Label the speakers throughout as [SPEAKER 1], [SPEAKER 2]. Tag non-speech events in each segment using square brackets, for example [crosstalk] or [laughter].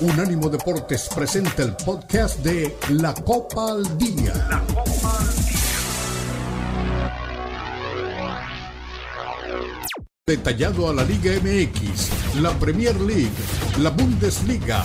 [SPEAKER 1] Unánimo Deportes presenta el podcast de La Copa al Día. La Copa al Día. Detallado a la Liga MX, la Premier League, la Bundesliga,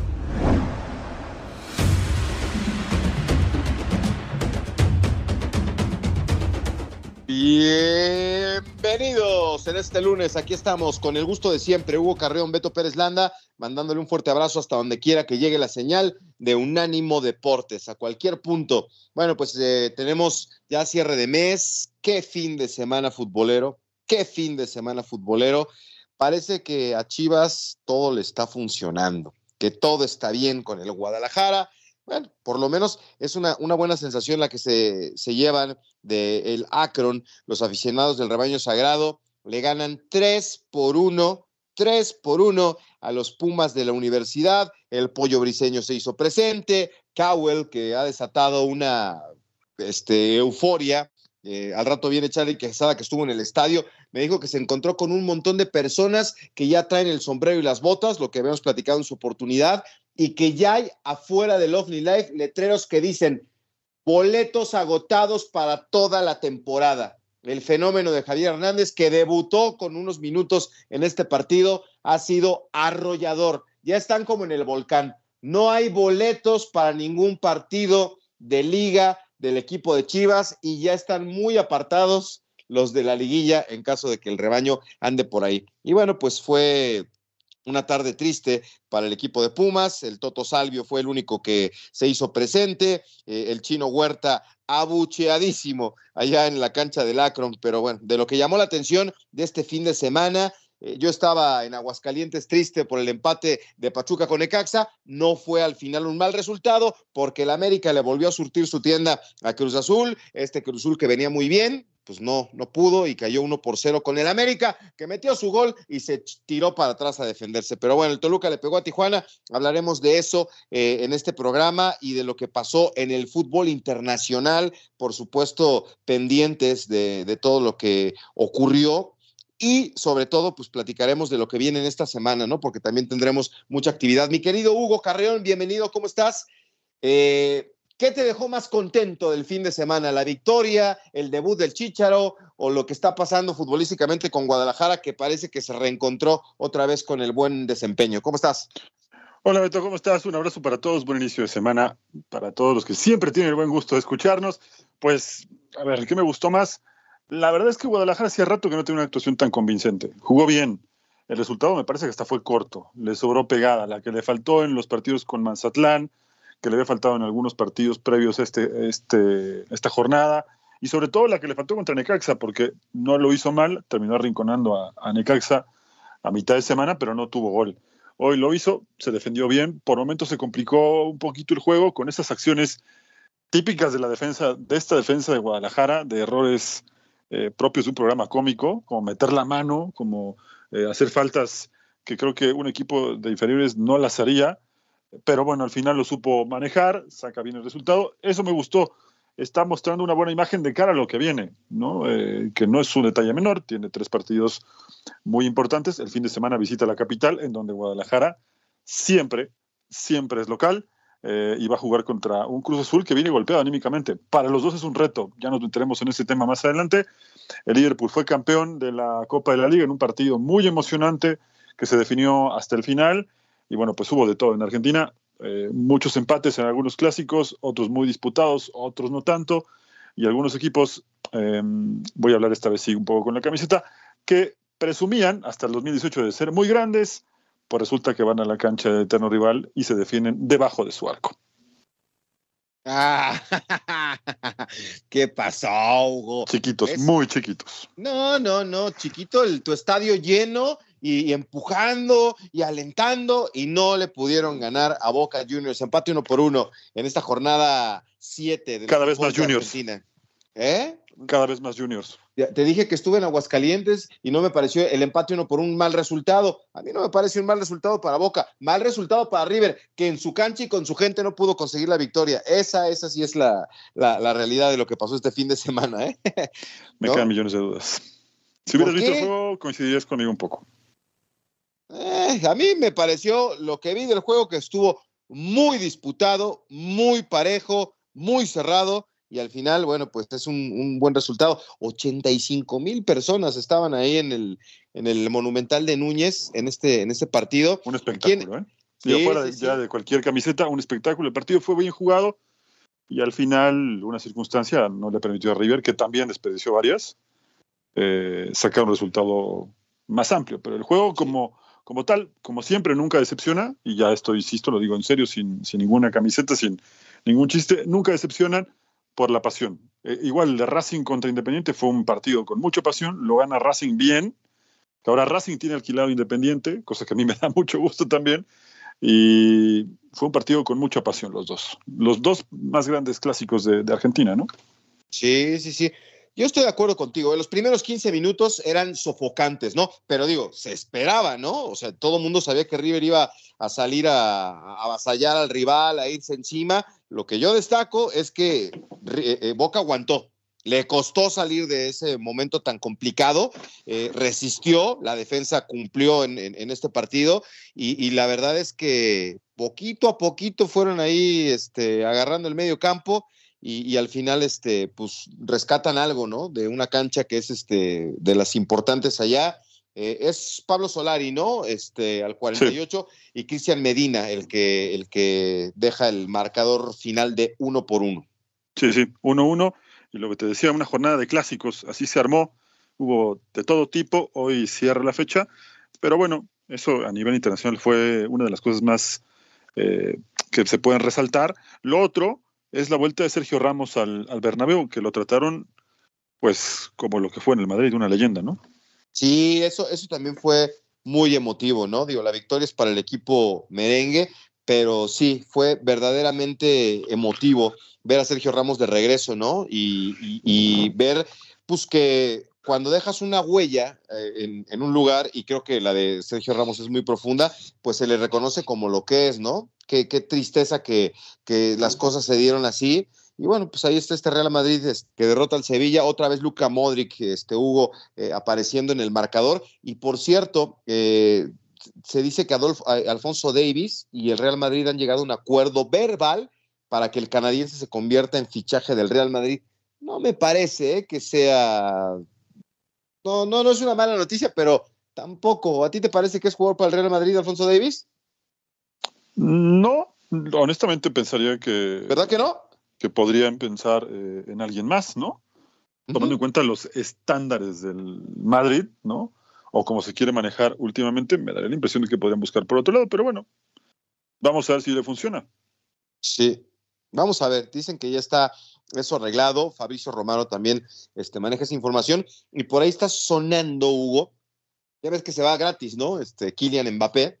[SPEAKER 2] Bienvenidos en este lunes. Aquí estamos con el gusto de siempre. Hugo Carreón, Beto Pérez Landa, mandándole un fuerte abrazo hasta donde quiera que llegue la señal de Unánimo Deportes, a cualquier punto. Bueno, pues eh, tenemos ya cierre de mes. Qué fin de semana futbolero. Qué fin de semana futbolero. Parece que a Chivas todo le está funcionando, que todo está bien con el Guadalajara bueno, por lo menos es una, una buena sensación la que se, se llevan del Akron, los aficionados del rebaño sagrado, le ganan 3 por 1, 3 por 1 a los Pumas de la universidad, el pollo briseño se hizo presente, Cowell, que ha desatado una este, euforia, eh, al rato viene Charlie Quesada, que estuvo en el estadio, me dijo que se encontró con un montón de personas que ya traen el sombrero y las botas, lo que habíamos platicado en su oportunidad, y que ya hay afuera del Lovely Life letreros que dicen boletos agotados para toda la temporada. El fenómeno de Javier Hernández, que debutó con unos minutos en este partido, ha sido arrollador. Ya están como en el volcán. No hay boletos para ningún partido de liga del equipo de Chivas y ya están muy apartados los de la liguilla en caso de que el rebaño ande por ahí. Y bueno, pues fue una tarde triste para el equipo de Pumas. El Toto Salvio fue el único que se hizo presente. Eh, el chino Huerta abucheadísimo allá en la cancha del Akron. Pero bueno, de lo que llamó la atención de este fin de semana, eh, yo estaba en Aguascalientes triste por el empate de Pachuca con Ecaxa. No fue al final un mal resultado porque el América le volvió a surtir su tienda a Cruz Azul. Este Cruz Azul que venía muy bien, pues no, no pudo y cayó uno por cero con el América, que metió su gol y se tiró para atrás a defenderse. Pero bueno, el Toluca le pegó a Tijuana. Hablaremos de eso eh, en este programa y de lo que pasó en el fútbol internacional, por supuesto, pendientes de, de todo lo que ocurrió y sobre todo, pues platicaremos de lo que viene en esta semana, ¿no? Porque también tendremos mucha actividad. Mi querido Hugo Carreón, bienvenido, ¿cómo estás? Eh, ¿Qué te dejó más contento del fin de semana? ¿La victoria, el debut del Chícharo o lo que está pasando futbolísticamente con Guadalajara que parece que se reencontró otra vez con el buen desempeño? ¿Cómo estás?
[SPEAKER 3] Hola Beto, ¿cómo estás? Un abrazo para todos, buen inicio de semana para todos los que siempre tienen el buen gusto de escucharnos. Pues, a ver, ¿qué me gustó más? La verdad es que Guadalajara hacía rato que no tenía una actuación tan convincente. Jugó bien. El resultado me parece que hasta fue corto. Le sobró pegada. La que le faltó en los partidos con Manzatlán, que le había faltado en algunos partidos previos este, este, esta jornada, y sobre todo la que le faltó contra Necaxa, porque no lo hizo mal, terminó arrinconando a, a Necaxa a mitad de semana, pero no tuvo gol. Hoy lo hizo, se defendió bien, por momentos se complicó un poquito el juego con esas acciones típicas de la defensa, de esta defensa de Guadalajara, de errores eh, propios de un programa cómico, como meter la mano, como eh, hacer faltas que creo que un equipo de inferiores no las haría, pero bueno, al final lo supo manejar, saca bien el resultado. Eso me gustó. Está mostrando una buena imagen de cara a lo que viene, ¿no? Eh, que no es un detalle menor, tiene tres partidos muy importantes. El fin de semana visita la capital, en donde Guadalajara siempre, siempre es local. Eh, y va a jugar contra un Cruz Azul que viene golpeado anímicamente. Para los dos es un reto, ya nos meteremos en ese tema más adelante. El Liverpool fue campeón de la Copa de la Liga en un partido muy emocionante que se definió hasta el final y bueno, pues hubo de todo en Argentina, eh, muchos empates en algunos clásicos, otros muy disputados, otros no tanto, y algunos equipos, em, voy a hablar esta vez sí un poco con la camiseta, que presumían hasta el 2018 de ser muy grandes, pues resulta que van a la cancha de eterno rival y se defienden debajo de su arco.
[SPEAKER 2] Ah, [laughs] ¿Qué pasó, Hugo?
[SPEAKER 3] Chiquitos, muy chiquitos.
[SPEAKER 2] No, no, no, chiquito, el, tu estadio lleno y, empujando y alentando y no le pudieron ganar a Boca Juniors. Empate uno por uno en esta jornada 7 de
[SPEAKER 3] Cada vez más Juniors.
[SPEAKER 2] ¿Eh?
[SPEAKER 3] cada vez más juniors.
[SPEAKER 2] Te dije que estuve en Aguascalientes y no me pareció el empate uno por un mal resultado. A mí no me parece un mal resultado para Boca, mal resultado para River, que en su cancha y con su gente no pudo conseguir la victoria. Esa, esa sí es la, la, realidad de lo que pasó este fin de semana. ¿eh?
[SPEAKER 3] Me quedan millones de dudas. Si hubieras visto el juego, coincidirías conmigo un poco.
[SPEAKER 2] Eh, a mí me pareció lo que vi del juego que estuvo muy disputado, muy parejo, muy cerrado y al final, bueno, pues es un, buen resultado. 85 mil personas estaban ahí en el, en el Monumental de Núñez en este, en este partido.
[SPEAKER 3] Un espectáculo, ¿eh? Sí, fuera ya de cualquier camiseta, un espectáculo. El partido fue bien jugado y al final una circunstancia no le permitió a River, que también desperdició varias, eh, sacar un resultado más amplio. Pero el juego como, como tal, como siempre, nunca decepciona, y ya esto, insisto, lo digo en serio, sin, sin ninguna camiseta, sin ningún chiste, nunca decepcionan por la pasión. Eh, igual el de Racing contra Independiente fue un partido con mucha pasión, lo gana Racing bien, que ahora Racing tiene alquilado Independiente, cosa que a mí [laughs] me da mucho gusto también, y fue un partido con mucha pasión los dos, los dos más grandes clásicos de, de Argentina, ¿no?
[SPEAKER 2] Sí, sí, sí. Yo estoy de acuerdo contigo. Los primeros 15 minutos eran sofocantes, ¿no? Pero digo, se esperaba, ¿no? O sea, todo el mundo sabía que River iba a salir a, a avasallar al rival, a irse encima. Lo que yo destaco es que eh, eh, Boca aguantó. Le costó salir de ese momento tan complicado, eh, resistió, la defensa cumplió en, este partido y, la verdad es que poquito a poquito fueron ahí este, agarrando el medio campo y, al final este, pues, rescatan algo, ¿no? De una cancha que es este, de las importantes allá. Eh, es Pablo Solari, ¿no? Este, al 48, y Cristian Medina, el que, el que deja el marcador final de uno por uno.
[SPEAKER 3] Sí, sí, uno uno. Y lo que te decía, una jornada de clásicos, así se armó. Hubo de todo tipo, hoy cierra la fecha. Pero bueno, eso a nivel internacional fue una de las cosas más eh, que se pueden resaltar. Lo otro, es la vuelta de Sergio Ramos al, al Bernabéu, que lo trataron pues como lo que fue en el Madrid, una leyenda, ¿no?
[SPEAKER 2] Sí, eso, eso también fue muy emotivo, ¿no? Digo, la victoria es para el equipo merengue, pero sí, fue verdaderamente emotivo ver a Sergio Ramos de regreso, ¿no? Y, ver, pues que cuando dejas una huella eh, en, un lugar, y creo que la de Sergio Ramos es muy profunda, pues se le reconoce como lo que es, ¿no? qué, tristeza que, las cosas se dieron así. Y bueno, pues ahí está este Real Madrid que derrota al Sevilla, otra vez Luca Modric, este Hugo eh, apareciendo en el marcador. Y por cierto, eh, se dice que Adolfo, Alfonso Davis y el Real Madrid han llegado a un acuerdo verbal para que el canadiense se convierta en fichaje del Real Madrid. No me parece eh, que sea. No, no, no es una mala noticia, pero tampoco. ¿A ti te parece que es jugador para el Real Madrid, Alfonso Davis?
[SPEAKER 3] No, honestamente pensaría que.
[SPEAKER 2] ¿Verdad que no?
[SPEAKER 3] Que podrían pensar eh, en alguien más, ¿no? Tomando en cuenta los estándares del Madrid, ¿no? O como se quiere manejar últimamente, me daría la impresión de que podrían buscar por otro lado, pero bueno, vamos a ver si le funciona.
[SPEAKER 2] Sí, vamos a ver. Dicen que ya está eso arreglado. Fabricio Romano también este, maneja esa información. Y por ahí está sonando, Hugo. Ya ves que se va gratis, ¿no? Este, Kylian Mbappé.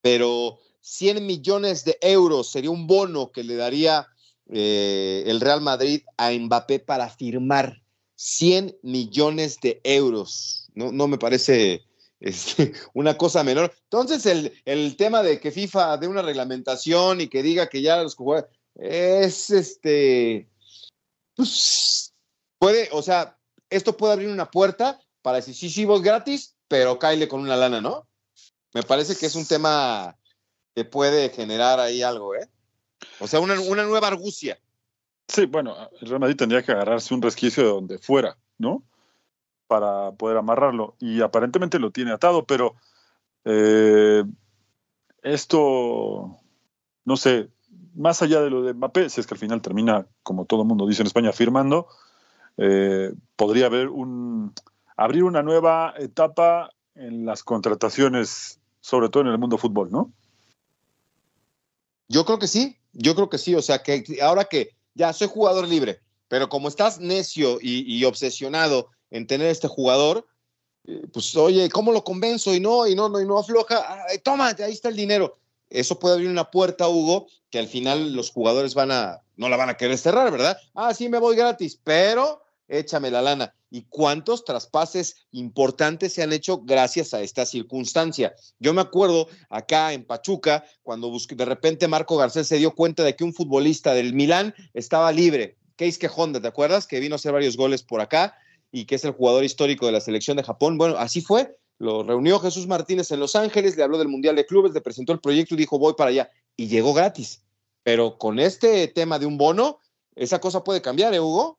[SPEAKER 2] Pero 100 millones de euros sería un bono que le daría eh, el Real Madrid a Mbappé para firmar 100 millones de euros. No, no me parece este, [laughs] una cosa menor. Entonces, el, tema de que FIFA dé una reglamentación y que diga que ya los jugadores es este. Pues, puede, o sea, esto puede abrir una puerta para decir sí, sí, vos gratis, pero cáile con una lana, ¿no? Me parece que es un tema puede generar ahí algo, ¿eh? O sea, una, nueva argucia.
[SPEAKER 3] Sí, bueno, el Real Madrid tendría que agarrarse un resquicio de donde fuera, ¿no? Para poder amarrarlo. Y aparentemente lo tiene atado, pero eh, esto, no sé, más allá de lo de Mbappé, si es que al final termina, como todo el mundo dice en España, firmando, eh, podría haber un, abrir una nueva etapa en las contrataciones, sobre todo en el mundo fútbol, ¿no?
[SPEAKER 2] Yo creo que sí, yo creo que sí. O sea, que ahora que ya soy jugador libre, pero como estás necio y, obsesionado en tener este jugador, eh, pues oye, ¿cómo lo convenzo? Y no, y no, no, y no afloja. toma, ahí está el dinero. Eso puede abrir una puerta, Hugo, que al final los jugadores van a, no la van a querer cerrar, ¿verdad? Ah, sí, me voy gratis, pero échame la lana. ¿Y cuántos traspases importantes se han hecho gracias a esta circunstancia? Yo me acuerdo acá en Pachuca, cuando de repente Marco Garcés se dio cuenta de que un futbolista del Milán estaba libre. Keisuke Honda, ¿te acuerdas? Que vino a hacer varios goles por acá y que es el jugador histórico de la selección de Japón. Bueno, así fue. Lo reunió Jesús Martínez en Los Ángeles, le habló del Mundial de Clubes, le presentó el proyecto y dijo, voy para allá. Y llegó gratis. Pero con este tema de un bono, esa cosa puede cambiar, ¿eh, Hugo?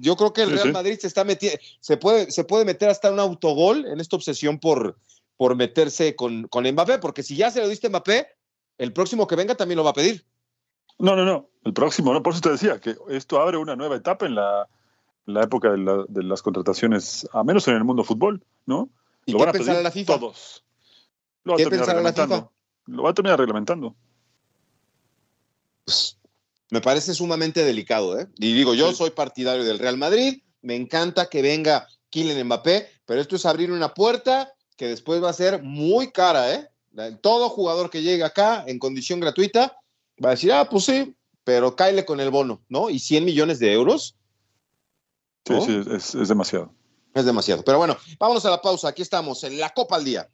[SPEAKER 2] Yo creo que el Real Madrid se está metiendo, se puede, se puede meter hasta un autogol en esta obsesión por, por meterse con, con Mbappé, porque si ya se lo diste a Mbappé, el próximo que venga también lo va a pedir.
[SPEAKER 3] No, no, no. El próximo, no. Por eso te decía que esto abre una nueva etapa en la, la época de, las contrataciones, a menos en el mundo fútbol, ¿no?
[SPEAKER 2] ¿Y lo qué van a la FIFA?
[SPEAKER 3] Todos. Lo va a terminar la FIFA? Lo va a terminar reglamentando.
[SPEAKER 2] Pues, me parece sumamente delicado, ¿eh? Y digo, yo soy partidario del Real Madrid, me encanta que venga Kylian Mbappé, pero esto es abrir una puerta que después va a ser muy cara, ¿eh? Todo jugador que llegue acá en condición gratuita va a decir, ah, pues sí, pero cáele con el bono, ¿no? Y 100 millones de euros.
[SPEAKER 3] Sí, sí, es, es demasiado.
[SPEAKER 2] Es demasiado. Pero bueno, vámonos a la pausa. Aquí estamos en la Copa al Día.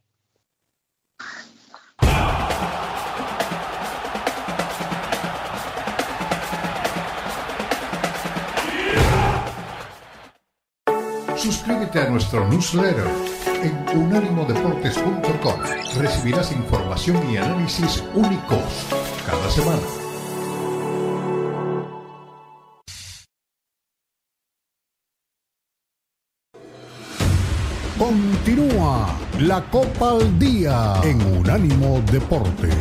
[SPEAKER 1] Suscríbete a nuestro newsletter en unánimodeportes.com. Recibirás información y análisis únicos cada semana. Continúa la Copa al Día en Unánimo Deportes.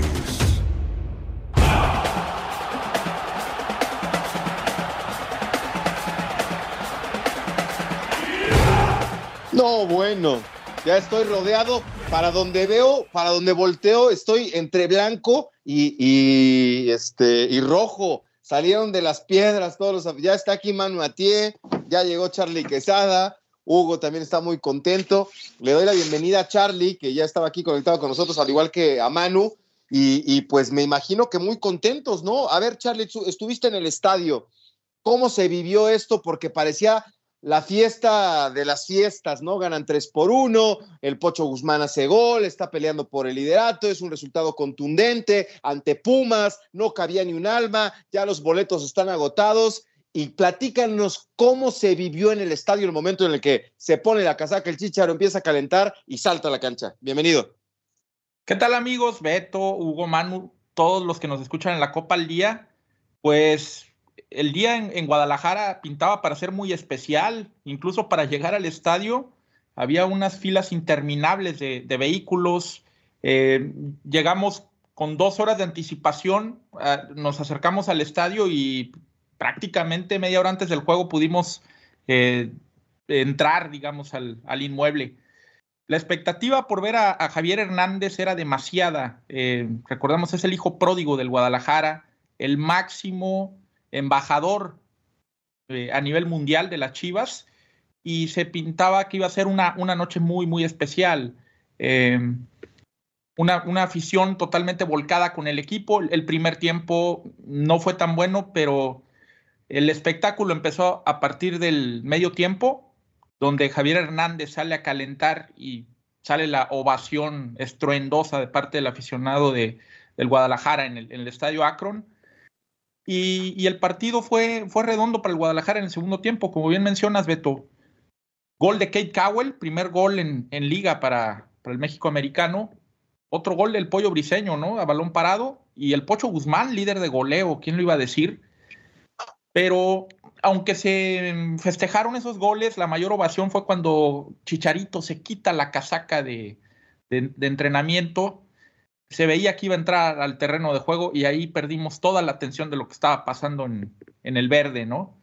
[SPEAKER 2] No, bueno, ya estoy rodeado. Para donde veo, para donde volteo, estoy entre blanco y, este y rojo. Salieron de las piedras todos los. Ya está aquí Manu Atié, ya llegó Charlie Quesada. Hugo también está muy contento. Le doy la bienvenida a Charlie, que ya estaba aquí conectado con nosotros, al igual que a Manu. Y, pues me imagino que muy contentos, ¿no? A ver, Charlie, estuviste en el estadio. ¿Cómo se vivió esto? Porque parecía la fiesta de las fiestas, ¿no? Ganan tres por uno, el Pocho Guzmán hace gol, está peleando por el liderato, es un resultado contundente ante Pumas, no cabía ni un alma, ya los boletos están agotados. Y platícanos cómo se vivió en el estadio el momento en el que se pone la casaca, el chicharo empieza a calentar y salta a la cancha. Bienvenido.
[SPEAKER 4] ¿Qué tal amigos? Beto, Hugo, Manu, todos los que nos escuchan en la Copa al Día. Pues el día en, Guadalajara pintaba para ser muy especial, incluso para llegar al estadio había unas filas interminables de, vehículos. Eh, llegamos con dos horas de anticipación, ah, nos acercamos al estadio y prácticamente media hora antes del juego pudimos eh, entrar, digamos, al, inmueble. La expectativa por ver a, Javier Hernández era demasiada. Eh, recordamos, es el hijo pródigo del Guadalajara, el máximo embajador eh, a nivel mundial de las Chivas y se pintaba que iba a ser una, una noche muy, muy especial. Eh, una, una, afición totalmente volcada con el equipo. El primer tiempo no fue tan bueno, pero el espectáculo empezó a partir del medio tiempo, donde Javier Hernández sale a calentar y sale la ovación estruendosa de parte del aficionado de, del Guadalajara en el, estadio Akron. Y, el partido fue, fue redondo para el Guadalajara en el segundo tiempo, como bien mencionas, Beto. Gol de Kate Cowell, primer gol en, liga para, el México americano. Otro gol del Pollo Briseño, ¿no? A balón parado. Y el Pocho Guzmán, líder de goleo, ¿quién lo iba a decir? Pero aunque se festejaron esos goles, la mayor ovación fue cuando Chicharito se quita la casaca de, entrenamiento se veía que iba a entrar al terreno de juego y ahí perdimos toda la atención de lo que estaba pasando en, el verde, ¿no?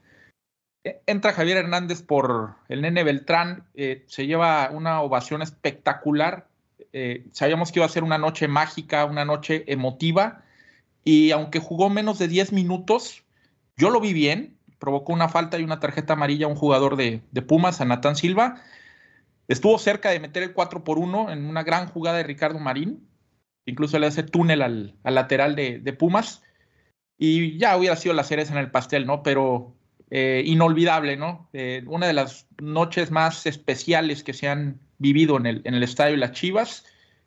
[SPEAKER 4] E, entra Javier Hernández por el nene Beltrán, eh, se lleva una ovación espectacular. Eh, sabíamos que iba a ser una noche mágica, una noche emotiva, y aunque jugó menos de 10 minutos, yo lo vi bien, provocó una falta y una tarjeta amarilla a un jugador de, de Pumas, a Natán Silva. Estuvo cerca de meter el 4 por 1 en una gran jugada de Ricardo Marín, incluso le hace túnel al, lateral de, Pumas, y ya hubiera sido la cereza en el pastel, ¿no? Pero eh, inolvidable, ¿no? Eh, una de las noches más especiales que se han vivido en el, estadio Las Chivas.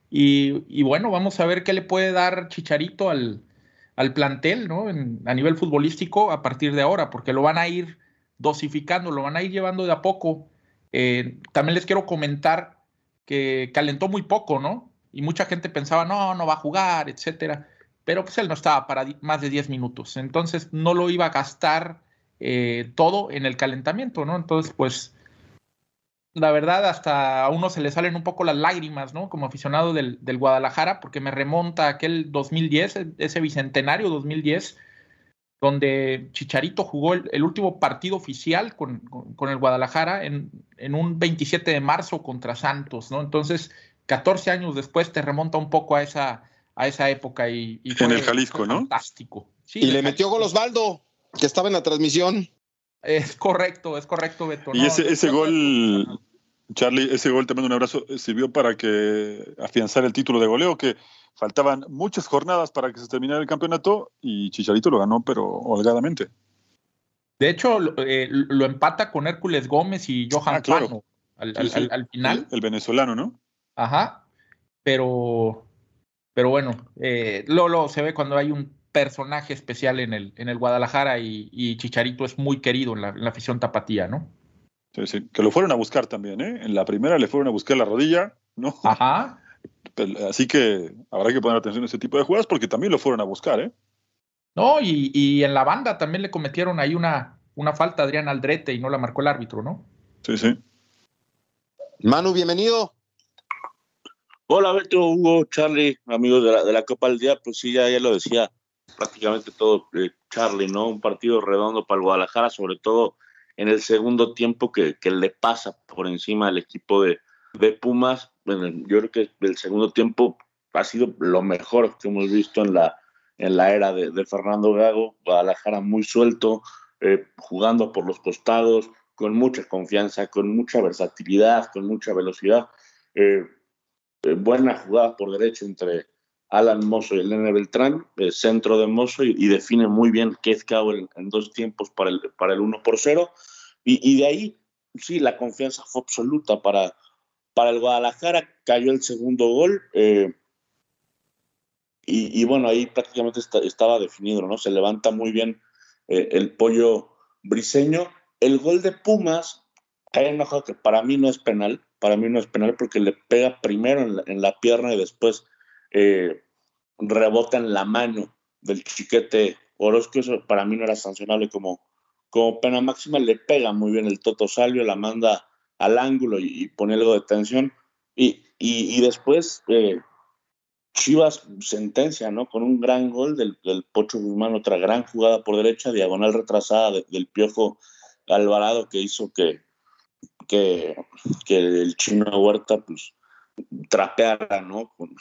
[SPEAKER 4] Y, bueno, vamos a ver qué le puede dar Chicharito al, plantel, ¿no? a nivel futbolístico a partir de ahora, porque lo van a ir dosificando, lo van a ir llevando de a poco. Eh, también les quiero comentar que calentó muy poco, ¿no? Y mucha gente pensaba, no, no va a jugar, etcétera. Pero pues él no estaba para más de 10 minutos. Entonces no lo iba a gastar eh, todo en el calentamiento, ¿no? Entonces, pues, la verdad, hasta a uno se le salen un poco las lágrimas, ¿no? Como aficionado del, Guadalajara, porque me remonta a aquel 2010, ese bicentenario 2010, donde Chicharito jugó el, último partido oficial con, el Guadalajara en, un 27 de marzo contra Santos, ¿no? Entonces, 14 años después te remonta un poco a esa, a esa época y,
[SPEAKER 3] en el Jalisco, ¿no?
[SPEAKER 4] Fantástico.
[SPEAKER 2] y le metió gol Osvaldo que estaba en la transmisión.
[SPEAKER 4] Es correcto, es correcto, Beto.
[SPEAKER 3] Y ese, ese gol, Charlie, ese gol, te mando un abrazo, sirvió para que afianzar el título de goleo, que faltaban muchas jornadas para que se terminara el campeonato y Chicharito lo ganó, pero holgadamente.
[SPEAKER 4] De hecho, lo, eh, empata con Hércules Gómez y Johan ah, claro. al, final.
[SPEAKER 3] El, venezolano, ¿no?
[SPEAKER 4] Ajá. Pero, pero bueno, eh, Lolo se ve cuando hay un personaje especial en el, en el Guadalajara y, Chicharito es muy querido en la, afición tapatía, ¿no?
[SPEAKER 3] Sí, sí, que lo fueron a buscar también, ¿eh? En la primera le fueron a buscar la rodilla, ¿no?
[SPEAKER 4] Ajá. [laughs]
[SPEAKER 3] Así que habrá que poner atención a ese tipo de jugadas porque también lo fueron a buscar, ¿eh?
[SPEAKER 4] No, y, en la banda también le cometieron ahí una, una falta a Adrián Aldrete y no la marcó el árbitro, ¿no?
[SPEAKER 3] Sí, sí.
[SPEAKER 2] Manu, bienvenido.
[SPEAKER 5] Hola, Beto, Hugo, Charlie, amigos de la, de la Copa del Día. Pues sí, ya, ya lo decía prácticamente todo eh, Charlie, ¿no? Un partido redondo para el Guadalajara, sobre todo en el segundo tiempo que, le pasa por encima al equipo de, Pumas. Bueno, yo creo que el segundo tiempo ha sido lo mejor que hemos visto en la, en la era de, Fernando Gago. Guadalajara muy suelto, eh, jugando por los costados, con mucha confianza, con mucha versatilidad, con mucha velocidad. Eh, buena jugada por derecho entre Alan Mozo y Elena Beltrán, el centro de Mozo, y, define muy bien Keith Cowell en, dos tiempos para el, para el 1 por 0. Y, de ahí, sí, la confianza fue absoluta para, para el Guadalajara. Cayó el segundo gol. Eh, y, bueno, ahí prácticamente estaba definido, ¿no? Se levanta muy bien eh, el pollo briseño. El gol de Pumas cae en que para mí no es penal. Para mí no es penal porque le pega primero en en la pierna y después eh, rebota en la mano del chiquete Orozco, eso para mí no era sancionable como, como pena máxima, le pega muy bien el Toto Salvio, la manda al ángulo y, pone algo de tensión. Y, y, después eh, Chivas sentencia, ¿no? Con un gran gol del, Pocho Guzmán, otra gran jugada por derecha, diagonal retrasada del Piojo Alvarado que hizo que, que, que el chino Huerta pues trapeara, ¿no? Con,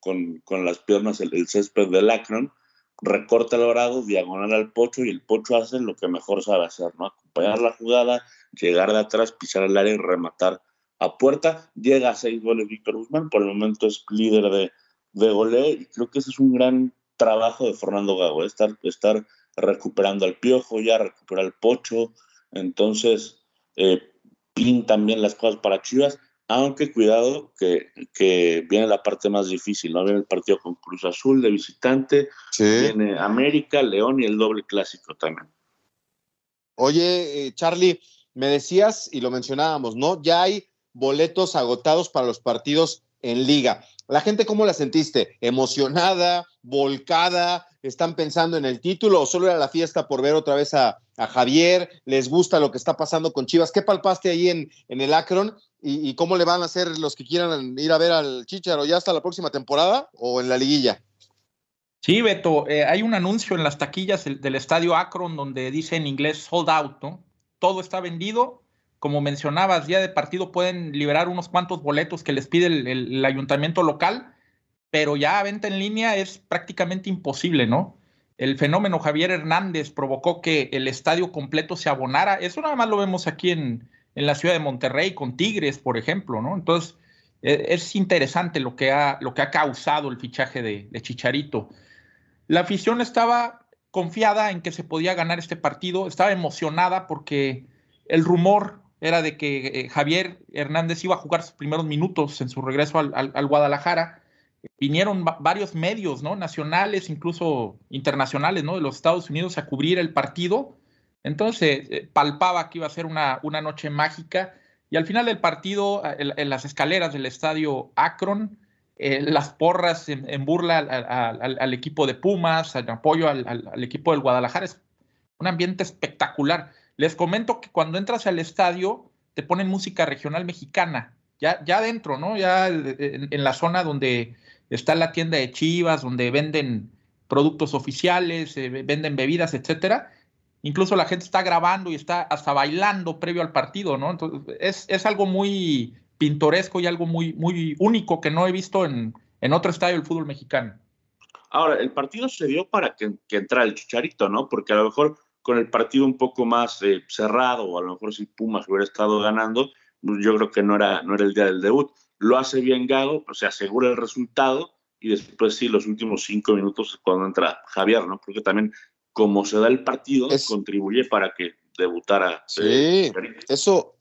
[SPEAKER 5] con, las piernas el, césped del Akron, recorta el dorado, diagonal al pocho y el pocho hace lo que mejor sabe hacer, ¿no? Acompañar la jugada, llegar de atrás, pisar el área y rematar a puerta. Llega a seis goles Víctor Guzmán, por el momento es líder de, de y creo que ese es un gran trabajo de Fernando Gago, estar, estar recuperando al piojo, ya recuperar al pocho, entonces eh, pintan bien las cosas para Chivas aunque cuidado que, viene la parte más difícil, ¿no? Viene el partido con Cruz Azul de visitante, viene América, León y el doble clásico también.
[SPEAKER 2] Oye, eh, Charlie, me decías y lo mencionábamos, ¿no? Ya hay boletos agotados para los partidos en liga. ¿La gente cómo la sentiste? ¿Emocionada? ¿Volcada? ¿Están pensando en el título o solo era la fiesta por ver otra vez a, Javier? ¿Les gusta lo que está pasando con Chivas? ¿Qué palpaste ahí en, el Akron? ¿Y, cómo le van a hacer los que quieran ir a ver al Chicharo ya hasta la próxima temporada o en la liguilla?
[SPEAKER 4] Sí, Beto, eh, hay un anuncio en las taquillas del, estadio Akron donde dice en inglés sold out, ¿no? Todo está vendido. Como mencionabas, día de partido pueden liberar unos cuantos boletos que les pide el, ayuntamiento local, pero ya venta en línea es prácticamente imposible, ¿no? El fenómeno Javier Hernández provocó que el estadio completo se abonara. Eso nada más lo vemos aquí en, en la ciudad de Monterrey con Tigres, por ejemplo, ¿no? Entonces, e, es interesante lo que ha, lo que ha causado el fichaje de, Chicharito. La afición estaba confiada en que se podía ganar este partido, estaba emocionada porque el rumor era de que eh, Javier Hernández iba a jugar sus primeros minutos en su regreso al, Guadalajara. Vinieron varios medios, ¿no? Nacionales, incluso internacionales, ¿no? De los Estados Unidos a cubrir el partido. Entonces, eh, palpaba que iba a ser una, una noche mágica. Y al final del partido, en, las escaleras del estadio Akron, eh, las porras en, burla al, equipo de Pumas, en apoyo al, equipo del Guadalajara, es un ambiente espectacular. Les comento que cuando entras al estadio te ponen música regional mexicana, ya, ya adentro, ¿no? Ya en, la zona donde está la tienda de Chivas, donde venden productos oficiales, eh, venden bebidas, etcétera. Incluso la gente está grabando y está hasta bailando previo al partido, ¿no? Entonces, es, es algo muy pintoresco y algo muy, muy único que no he visto en, en otro estadio del fútbol mexicano.
[SPEAKER 5] Ahora, el partido se dio para que, que entrara el Chicharito, ¿no? Porque a lo mejor con el partido un poco más eh, cerrado, o a lo mejor si Pumas hubiera estado ganando, pues yo creo que no era, no era el día del debut. Lo hace bien Gago, o se asegura el resultado y después sí, los últimos cinco minutos es cuando entra Javier, ¿no? Porque también como se da el partido, contribuye para que debutara.
[SPEAKER 2] Eh, sí, eso,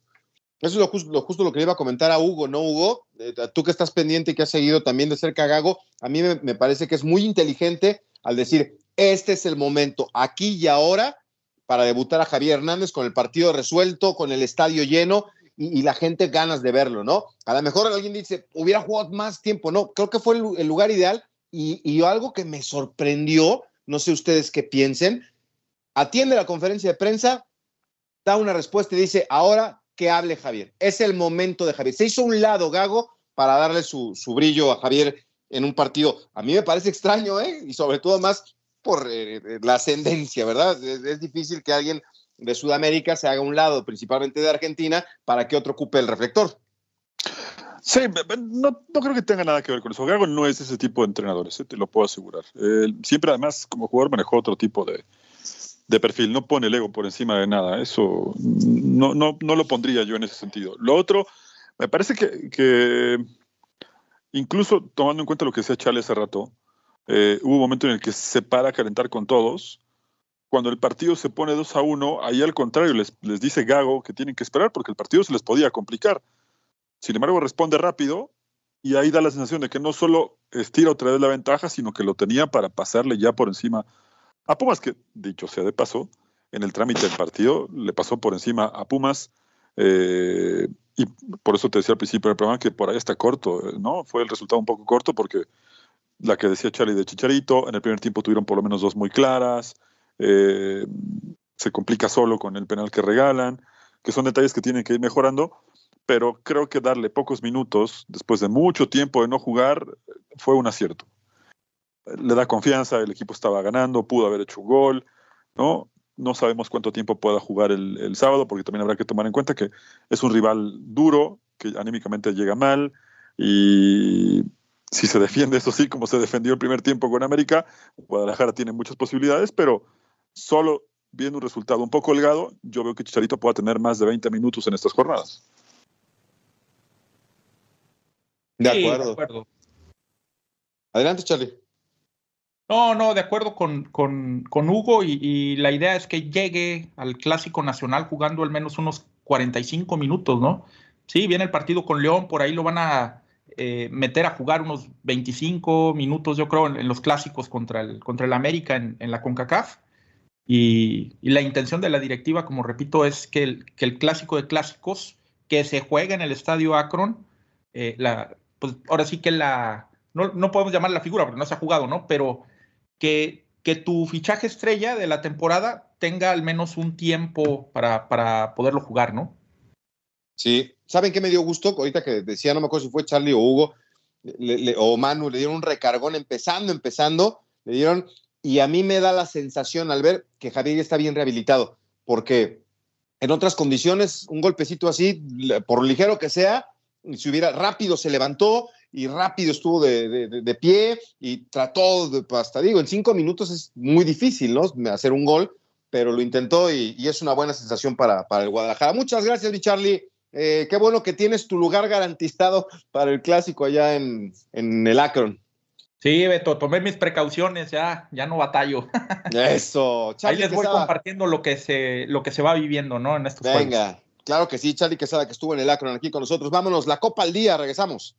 [SPEAKER 2] eso es lo justo, lo justo, lo que le iba a comentar a Hugo, ¿no, Hugo? Eh, tú que estás pendiente y que has seguido también de cerca a Gago, a mí me, me parece que es muy inteligente al decir, este es el momento, aquí y ahora, para debutar a Javier Hernández con el partido resuelto, con el estadio lleno y, la gente ganas de verlo, ¿no? A lo mejor alguien dice, hubiera jugado más tiempo, no, creo que fue el, lugar ideal y, algo que me sorprendió, no sé ustedes qué piensen, atiende la conferencia de prensa, da una respuesta y dice, ahora que hable Javier, es el momento de Javier. Se hizo un lado Gago para darle su, su brillo a Javier en un partido. A mí me parece extraño, ¿eh? Y sobre todo más por eh, eh, la ascendencia, ¿verdad? Es, difícil que alguien de Sudamérica se haga un lado, principalmente de Argentina, para que otro ocupe el reflector.
[SPEAKER 3] Sí, no, creo que tenga nada que ver con eso. Gago no es ese tipo de entrenadores, te lo puedo asegurar. siempre, además, como jugador, manejó otro tipo de, perfil. No pone el ego por encima de nada. Eso no, no, no lo pondría yo en ese sentido. Lo otro, me parece que, que incluso tomando en cuenta lo que decía Charlie hace rato, eh, hubo un momento en el que se para a calentar con todos. Cuando el partido se pone 2 a 1, ahí al contrario les, les dice Gago que tienen que esperar porque el partido se les podía complicar. Sin embargo, responde rápido y ahí da la sensación de que no solo estira otra vez la ventaja, sino que lo tenía para pasarle ya por encima a Pumas, que dicho sea de paso, en el trámite del partido le pasó por encima a Pumas. Eh, y por eso te decía al principio del programa que por ahí está corto, ¿no? Fue el resultado un poco corto porque la que decía Charlie de Chicharito, en el primer tiempo tuvieron por lo menos dos muy claras, eh, se complica solo con el penal que regalan, que son detalles que tienen que ir mejorando, pero creo que darle pocos minutos después de mucho tiempo de no jugar fue un acierto. Le da confianza, el equipo estaba ganando, pudo haber hecho un gol, ¿no? No sabemos cuánto tiempo pueda jugar el, el sábado, porque también habrá que tomar en cuenta que es un rival duro, que anímicamente llega mal, y si se defiende, eso sí, como se defendió el primer tiempo con América, Guadalajara tiene muchas posibilidades, pero solo viendo un resultado un poco holgado, yo veo que Chicharito pueda tener más de 20 minutos en estas jornadas.
[SPEAKER 2] De acuerdo. Adelante, Charlie.
[SPEAKER 4] No, no, de acuerdo con, con, Hugo y, y, la idea es que llegue al Clásico Nacional jugando al menos unos 45 minutos, ¿no? Sí, viene el partido con León, por ahí lo van a, eh, meter a jugar unos 25 minutos, yo creo, en, los clásicos contra el, contra el América en, la CONCACAF. Y, la intención de la directiva, como repito, es que el, clásico de clásicos que se juega en el estadio Akron, eh, la, pues ahora sí que la, no, no, podemos llamar la figura porque no se ha jugado, ¿no? Pero que, que tu fichaje estrella de la temporada tenga al menos un tiempo para, para poderlo jugar, ¿no?
[SPEAKER 2] Sí, ¿saben qué me dio gusto? Ahorita que decía, no me acuerdo si fue Charlie o Hugo o Manu, le dieron un recargón empezando, empezando, le dieron, y a mí me da la sensación al ver que Javier está bien rehabilitado, porque en otras condiciones, un golpecito así, por ligero que sea, si hubiera rápido se levantó y rápido estuvo de, pie y trató, de, hasta digo, en cinco minutos es muy difícil, ¿no? Hacer un gol, pero lo intentó y, es una buena sensación para, para el Guadalajara. Muchas gracias, mi Charlie. Eh, qué bueno que tienes tu lugar garantizado para el clásico allá en, el Akron.
[SPEAKER 4] Sí, Beto, tomé mis precauciones, ya, ya no batallo. [laughs]
[SPEAKER 2] Eso,
[SPEAKER 4] Ahí les voy compartiendo lo que se, lo que se va viviendo, ¿no? En estos
[SPEAKER 2] Venga, claro que sí, Charlie Quesada, que estuvo en el Acron aquí con nosotros. Vámonos, la Copa al día, regresamos.